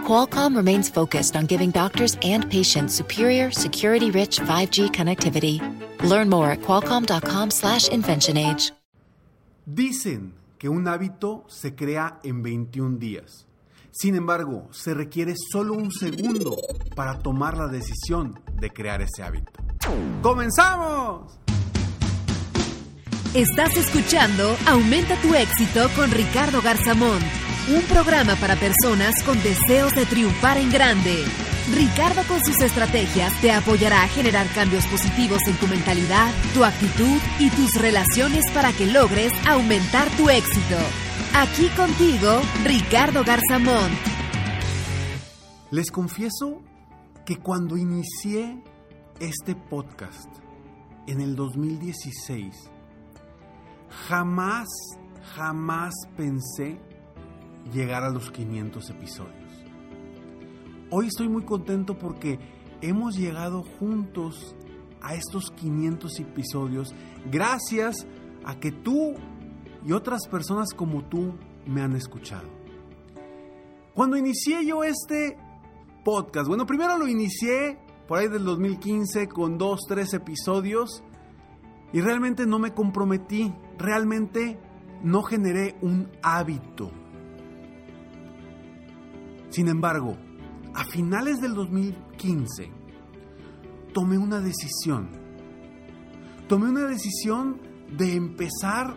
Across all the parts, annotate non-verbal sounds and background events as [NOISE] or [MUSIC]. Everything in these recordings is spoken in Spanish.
Qualcomm remains focused on giving doctors and patients superior, security-rich 5G connectivity. Learn more at qualcomm.com/inventionage. Dicen que un hábito se crea en 21 días. Sin embargo, se requiere solo un segundo para tomar la decisión de crear ese hábito. ¡Comenzamos! Estás escuchando Aumenta tu éxito con Ricardo Garzamón, un programa para personas con deseos de triunfar en grande. Ricardo con sus estrategias te apoyará a generar cambios positivos en tu mentalidad, tu actitud y tus relaciones para que logres aumentar tu éxito. Aquí contigo, Ricardo Garzamón. Les confieso que cuando inicié este podcast en el 2016, jamás, jamás pensé llegar a los 500 episodios. Hoy estoy muy contento porque hemos llegado juntos a estos 500 episodios gracias a que tú y otras personas como tú me han escuchado. Cuando inicié yo este podcast, bueno, primero lo inicié por ahí del 2015 con dos, tres episodios y realmente no me comprometí, realmente no generé un hábito. Sin embargo, a finales del 2015 tomé una decisión. Tomé una decisión de empezar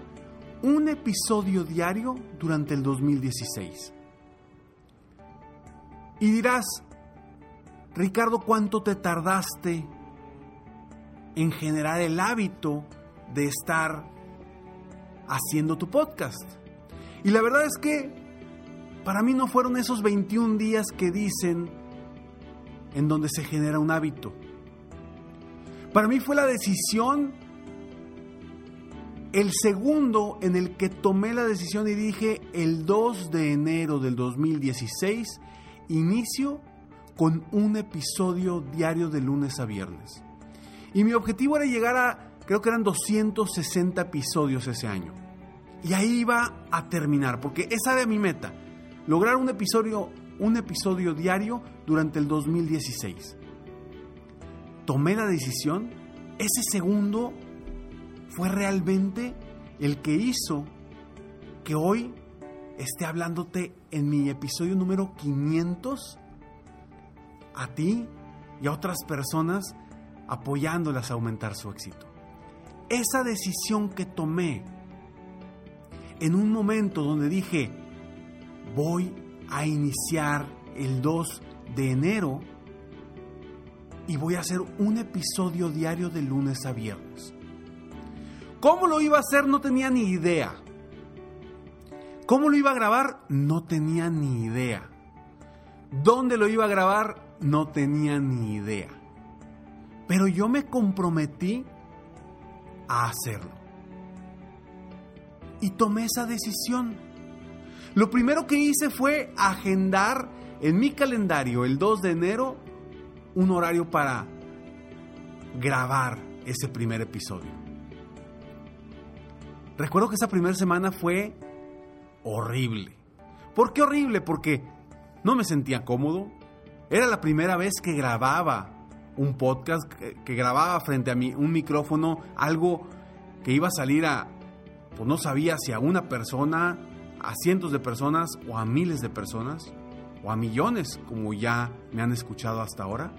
un episodio diario durante el 2016. Y dirás, Ricardo, ¿cuánto te tardaste en generar el hábito de estar haciendo tu podcast? Y la verdad es que para mí no fueron esos 21 días que dicen en donde se genera un hábito. Para mí fue la decisión, el segundo en el que tomé la decisión y dije el 2 de enero del 2016, inicio con un episodio diario de lunes a viernes. Y mi objetivo era llegar a, creo que eran 260 episodios ese año. Y ahí iba a terminar, porque esa era mi meta lograr un episodio, un episodio diario durante el 2016. Tomé la decisión, ese segundo fue realmente el que hizo que hoy esté hablándote en mi episodio número 500 a ti y a otras personas apoyándolas a aumentar su éxito. Esa decisión que tomé en un momento donde dije, voy a iniciar el 2 de enero y voy a hacer un episodio diario de lunes a viernes. ¿Cómo lo iba a hacer? No tenía ni idea. ¿Cómo lo iba a grabar? No tenía ni idea. ¿Dónde lo iba a grabar? No tenía ni idea. Pero yo me comprometí a hacerlo. Y tomé esa decisión. Lo primero que hice fue agendar en mi calendario el 2 de enero un horario para grabar ese primer episodio. Recuerdo que esa primera semana fue horrible. ¿Por qué horrible? Porque no me sentía cómodo. Era la primera vez que grababa un podcast, que, grababa frente a mí un micrófono, algo que iba a salir a, pues no sabía si a una persona, a cientos de personas o a miles de personas o a millones como ya me han escuchado hasta ahora.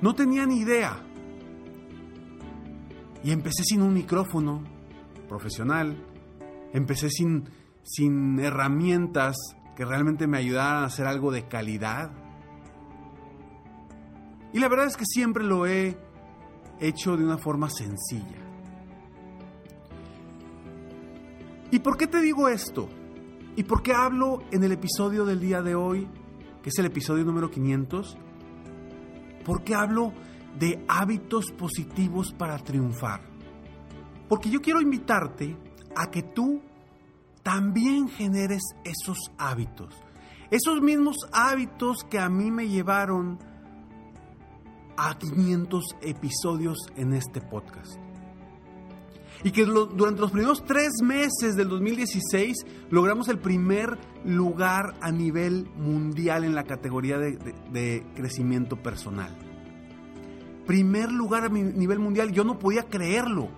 No tenía ni idea. Y empecé sin un micrófono profesional, empecé sin, sin herramientas que realmente me ayudaran a hacer algo de calidad. Y la verdad es que siempre lo he hecho de una forma sencilla. ¿Y por qué te digo esto? ¿Y por qué hablo en el episodio del día de hoy, que es el episodio número 500? ¿Por qué hablo de hábitos positivos para triunfar? Porque yo quiero invitarte a que tú también generes esos hábitos. Esos mismos hábitos que a mí me llevaron a 500 episodios en este podcast. Y que durante los primeros tres meses del 2016 logramos el primer lugar a nivel mundial en la categoría de, crecimiento personal. Primer lugar a nivel mundial, yo no podía creerlo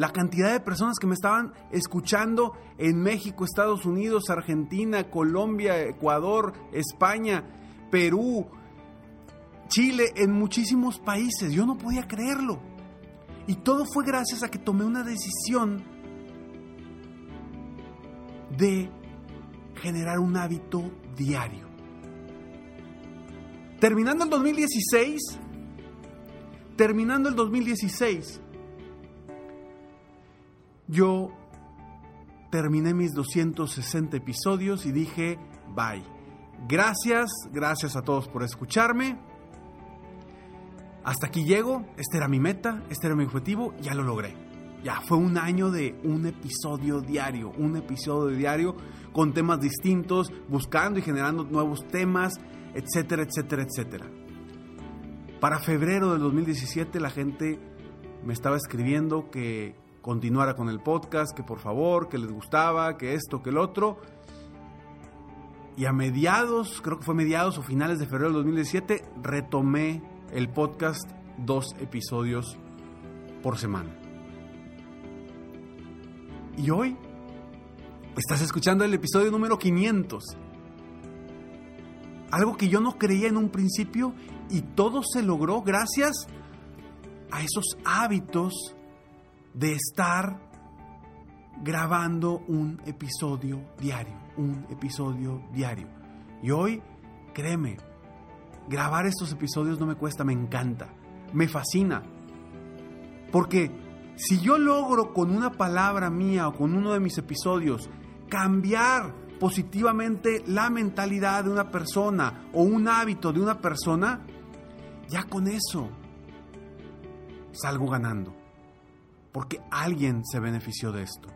la cantidad de personas que me estaban escuchando en México, Estados Unidos, Argentina, Colombia, Ecuador, España, Perú, Chile, en muchísimos países. Yo no podía creerlo. Y todo fue gracias a que tomé una decisión de generar un hábito diario. Terminando el 2016, terminando el 2016, yo terminé mis 260 episodios y dije, bye. Gracias, gracias a todos por escucharme. Hasta aquí llego, esta era mi meta, este era mi objetivo, ya lo logré. Ya fue un año de un episodio diario, un episodio diario con temas distintos, buscando y generando nuevos temas, etcétera, etcétera, etcétera. Para febrero del 2017 la gente me estaba escribiendo que continuara con el podcast, que por favor, que les gustaba, que esto, que el otro. Y a mediados, creo que fue mediados o finales de febrero del 2017, retomé el podcast dos episodios por semana. Y hoy estás escuchando el episodio número 500. Algo que yo no creía en un principio y todo se logró gracias a esos hábitos de estar grabando un episodio diario, un episodio diario. Y hoy, créeme, grabar estos episodios no me cuesta, me encanta, me fascina. Porque si yo logro con una palabra mía o con uno de mis episodios cambiar positivamente la mentalidad de una persona o un hábito de una persona, ya con eso salgo ganando porque alguien se benefició de esto.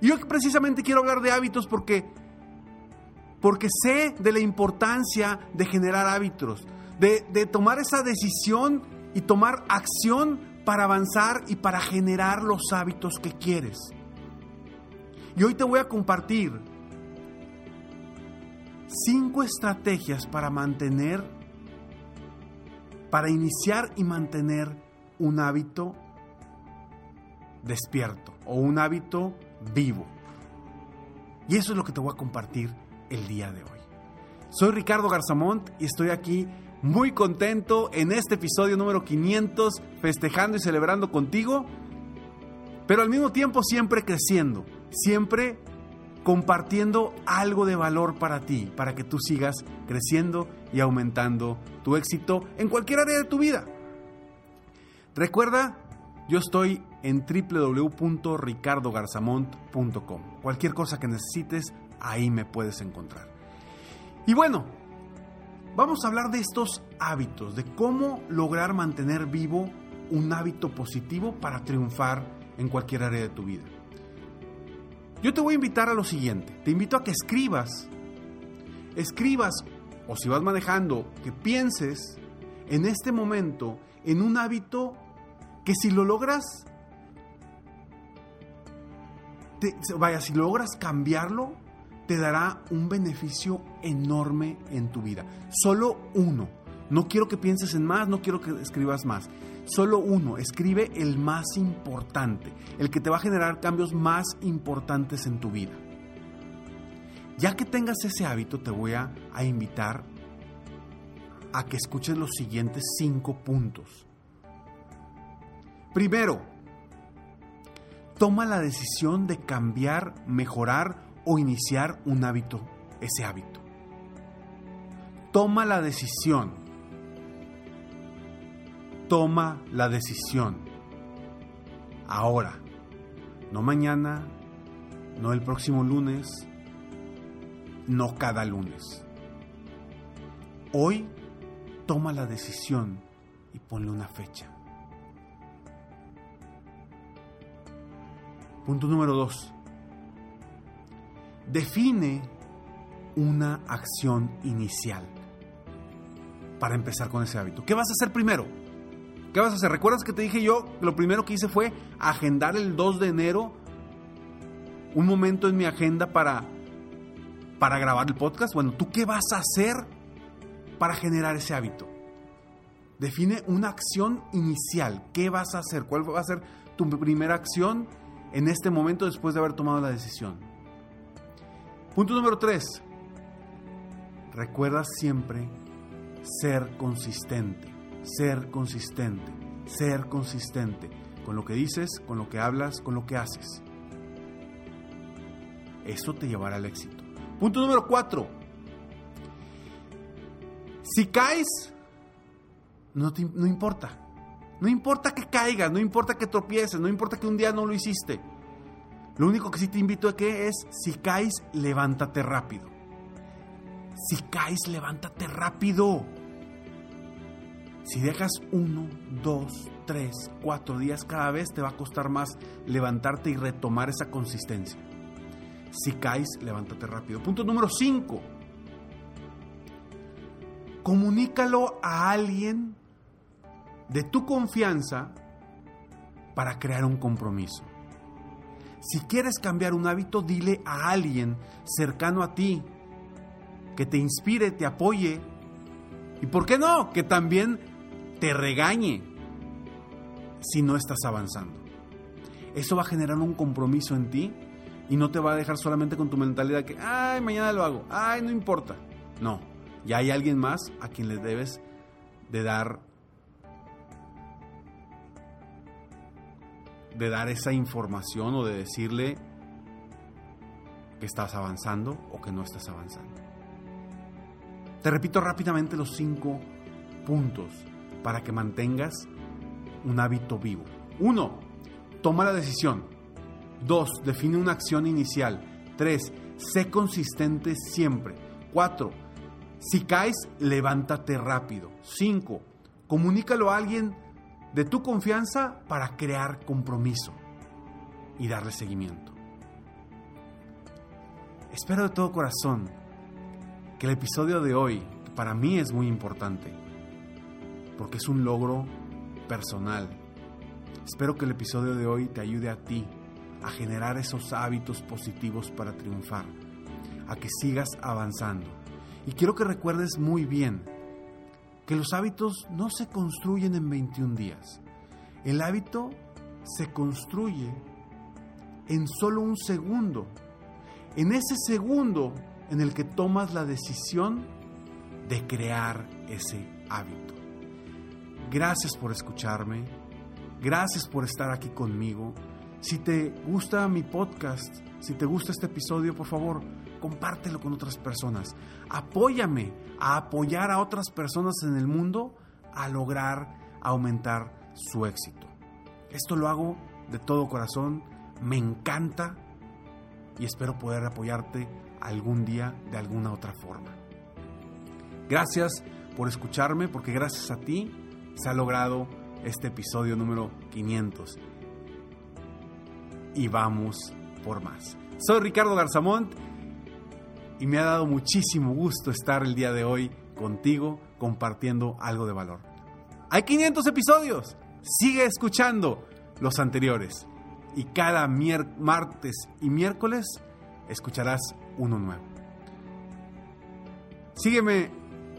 Y yo precisamente quiero hablar de hábitos porque porque sé de la importancia de generar hábitos, de, tomar esa decisión y tomar acción para avanzar y para generar los hábitos que quieres. Y hoy te voy a compartir cinco estrategias para mantener, para iniciar y mantener un hábito despierto o un hábito vivo. Y eso es lo que te voy a compartir el día de hoy. Soy Ricardo Garzamont y estoy aquí muy contento en este episodio número 500, festejando y celebrando contigo, pero al mismo tiempo siempre creciendo, siempre compartiendo algo de valor para ti, para que tú sigas creciendo y aumentando tu éxito en cualquier área de tu vida. Recuerda, yo estoy en www.ricardogarzamont.com. Cualquier cosa que necesites, ahí me puedes encontrar. Y bueno, vamos a hablar de estos hábitos, de cómo lograr mantener vivo un hábito positivo para triunfar en cualquier área de tu vida. Yo te voy a invitar a lo siguiente, te invito a que escribas, escribas o si vas manejando, que pienses en este momento en un hábito que si lo logras vaya, si logras cambiarlo, te dará un beneficio enorme en tu vida. Solo uno. No quiero que pienses en más, no quiero que escribas más. Solo uno. Escribe el más importante, el que te va a generar cambios más importantes en tu vida. Ya que tengas ese hábito, te voy a, invitar a que escuches los siguientes cinco puntos. Primero, toma la decisión de cambiar, mejorar o iniciar un hábito, ese hábito. Toma la decisión. Toma la decisión. Ahora. No mañana, no el próximo lunes, no cada lunes. Hoy toma la decisión y ponle una fecha. Punto número 2. Define una acción inicial para empezar con ese hábito. ¿Qué vas a hacer primero? ¿Qué vas a hacer? ¿Recuerdas que te dije yo? Lo primero que hice fue agendar el 2 de enero un momento en mi agenda para, para grabar el podcast. Bueno, ¿tú qué vas a hacer para generar ese hábito? Define una acción inicial. ¿Qué vas a hacer? ¿Cuál va a ser tu primera acción en este momento después de haber tomado la decisión? Punto número 3. Recuerda siempre ser consistente, ser consistente, ser consistente con lo que dices, con lo que hablas, con lo que haces. Eso te llevará al éxito. Punto número 4. Si caes, no, no importa. No importa que caigas, no importa que tropieces, no importa que un día no lo hiciste. Lo único que sí te invito a que es, si caes, levántate rápido. Si caes, levántate rápido. Si dejas uno, dos, tres, cuatro días cada vez, te va a costar más levantarte y retomar esa consistencia. Si caes, levántate rápido. Punto número cinco. Comunícalo a alguien de tu confianza para crear un compromiso. Si quieres cambiar un hábito, dile a alguien cercano a ti que te inspire, te apoye y, ¿por qué no?, que también te regañe si no estás avanzando. Eso va a generar un compromiso en ti y no te va a dejar solamente con tu mentalidad que, ay, mañana lo hago, ay, no importa. No, ya hay alguien más a quien le debes de dar de dar esa información o de decirle que estás avanzando o que no estás avanzando. Te repito rápidamente los cinco puntos para que mantengas un hábito vivo. Uno, toma la decisión. Dos, define una acción inicial. Tres, sé consistente siempre. Cuatro, si caes, levántate rápido. Cinco, comunícalo a alguien de tu confianza para crear compromiso y darle seguimiento. Espero de todo corazón que el episodio de hoy, que para mí es muy importante, porque es un logro personal, espero que el episodio de hoy te ayude a ti a generar esos hábitos positivos para triunfar, a que sigas avanzando. Y quiero que recuerdes muy bien que los hábitos no se construyen en 21 días. El hábito se construye en solo un segundo. En ese segundo en el que tomas la decisión de crear ese hábito. Gracias por escucharme. Gracias por estar aquí conmigo. Si te gusta mi podcast, si te gusta este episodio, por favor, compártelo con otras personas. Apóyame a apoyar a otras personas en el mundo a lograr aumentar su éxito. Esto lo hago de todo corazón, me encanta y espero poder apoyarte algún día de alguna otra forma. Gracias por escucharme porque gracias a ti se ha logrado este episodio número 500. Y vamos por más. Soy Ricardo Garzamont y me ha dado muchísimo gusto estar el día de hoy contigo compartiendo algo de valor. Hay 500 episodios. Sigue escuchando los anteriores y cada martes y miércoles escucharás uno nuevo. Sígueme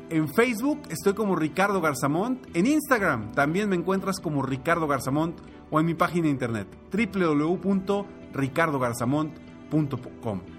en Facebook, estoy como Ricardo Garzamont. En Instagram también me encuentras como Ricardo Garzamont o en mi página de internet www.ricardogarzamont.com.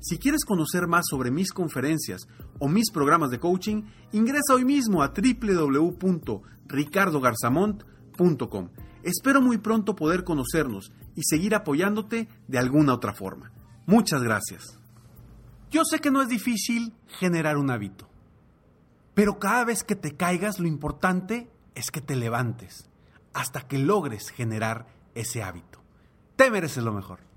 Si quieres conocer más sobre mis conferencias o mis programas de coaching, ingresa hoy mismo a www.ricardogarzamont.com. Espero muy pronto poder conocernos y seguir apoyándote de alguna otra forma. Muchas gracias. Yo sé que no es difícil generar un hábito, pero cada vez que te caigas lo importante es que te levantes hasta que logres generar ese hábito. Te mereces lo mejor.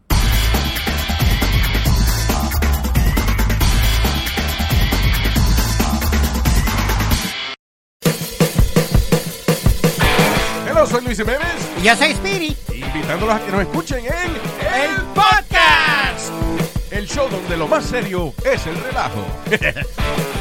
Hola, soy Luis Jiménez. Y yo soy Speedy. Invitándolos a que nos escuchen en El Podcast. el show donde lo más serio es el relajo. [LAUGHS]